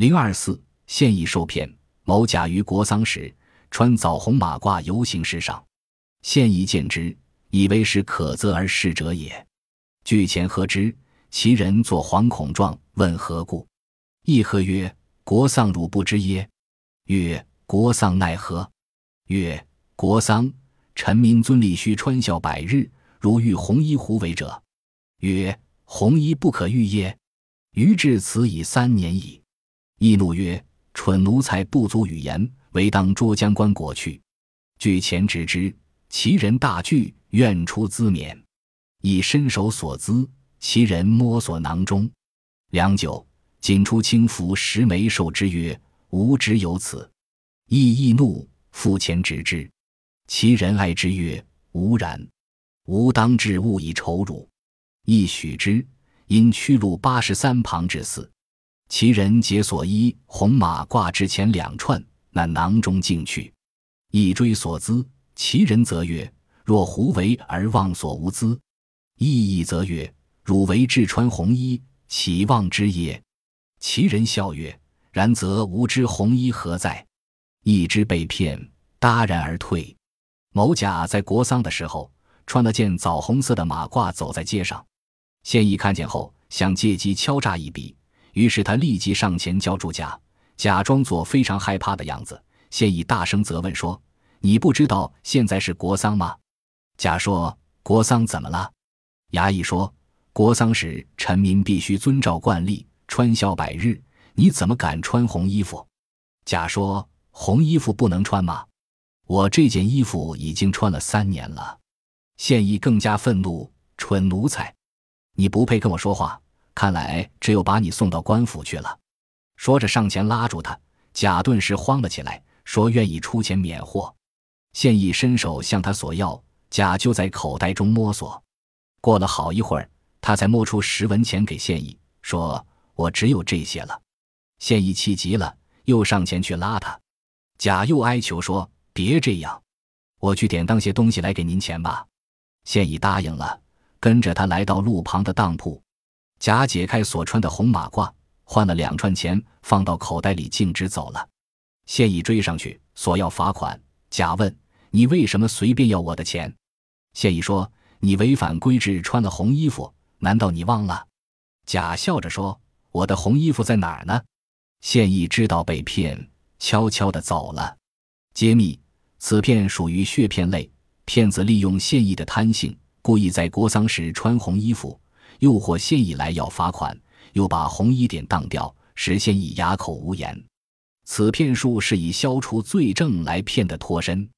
零二四，现役受骗，某甲于国丧时穿枣红马褂游行时上，现役见之，以为是可责而逝者也。据前喝之，其人作惶恐状，问何故？亦喝曰：“国丧汝不知耶？”曰：“国丧奈何？”曰：“国丧，臣民尊礼须穿孝百日。如遇红衣胡为者？”曰：“红衣不可遇耶？”于至此已三年矣。易怒曰：“蠢奴才不足语言，唯当捉将官果去。”据前直之，其人大惧，愿出资免。以伸手所资，其人摸索囊中，良久，仅出轻浮十枚，受之曰：“吾只有此。”亦易怒，复前直之。其人爱之曰：“吾然。吾当至勿以仇辱。”亦许之。因屈辱八十三旁之死，其人解所衣红马褂之前两串，那囊中径去。一追所资，其人则曰：“若胡为而忘所无资？”意义则曰：“汝为至穿红衣，岂忘之也？”其人笑曰：“然则吾知红衣何在？”一知被骗，答然而退。某甲在国丧的时候，穿了件枣红色的马褂，走在街上。现役看见后，想借机敲诈一笔，于是他立即上前叫住甲，假装作非常害怕的样子。现役大声责问说：“你不知道现在是国丧吗？”甲说：“国丧怎么了？”衙役说：“国丧时，臣民必须遵照惯例，穿孝百日。你怎么敢穿红衣服？”甲说：“红衣服不能穿吗？我这件衣服已经穿了三年了。”现役更加愤怒：“蠢奴才！”你不配跟我说话，看来只有把你送到官府去了。说着上前拉住他，贾顿时慌了起来，说愿意出钱免货。现役伸手向他索要，贾就在口袋中摸索。过了好一会儿，他才摸出十文钱给现役，说：“我只有这些了。”现役气急了，又上前去拉他。贾又哀求说：“别这样，我去典当些东西来给您钱吧。”现役答应了。跟着他来到路旁的当铺，贾解开所穿的红马褂，换了两串钱，放到口袋里，径直走了。现役追上去索要罚款。贾问：“你为什么随便要我的钱？”现役说：“你违反规制，穿了红衣服，难道你忘了？”贾笑着说：“我的红衣服在哪儿呢？”现役知道被骗，悄悄地走了。揭秘：此片属于血骗类，骗子利用现役的贪性。故意在国丧时穿红衣服，诱惑现役来要罚款，又把红衣点当掉，使现役哑口无言。此骗术是以消除罪证来骗的脱身。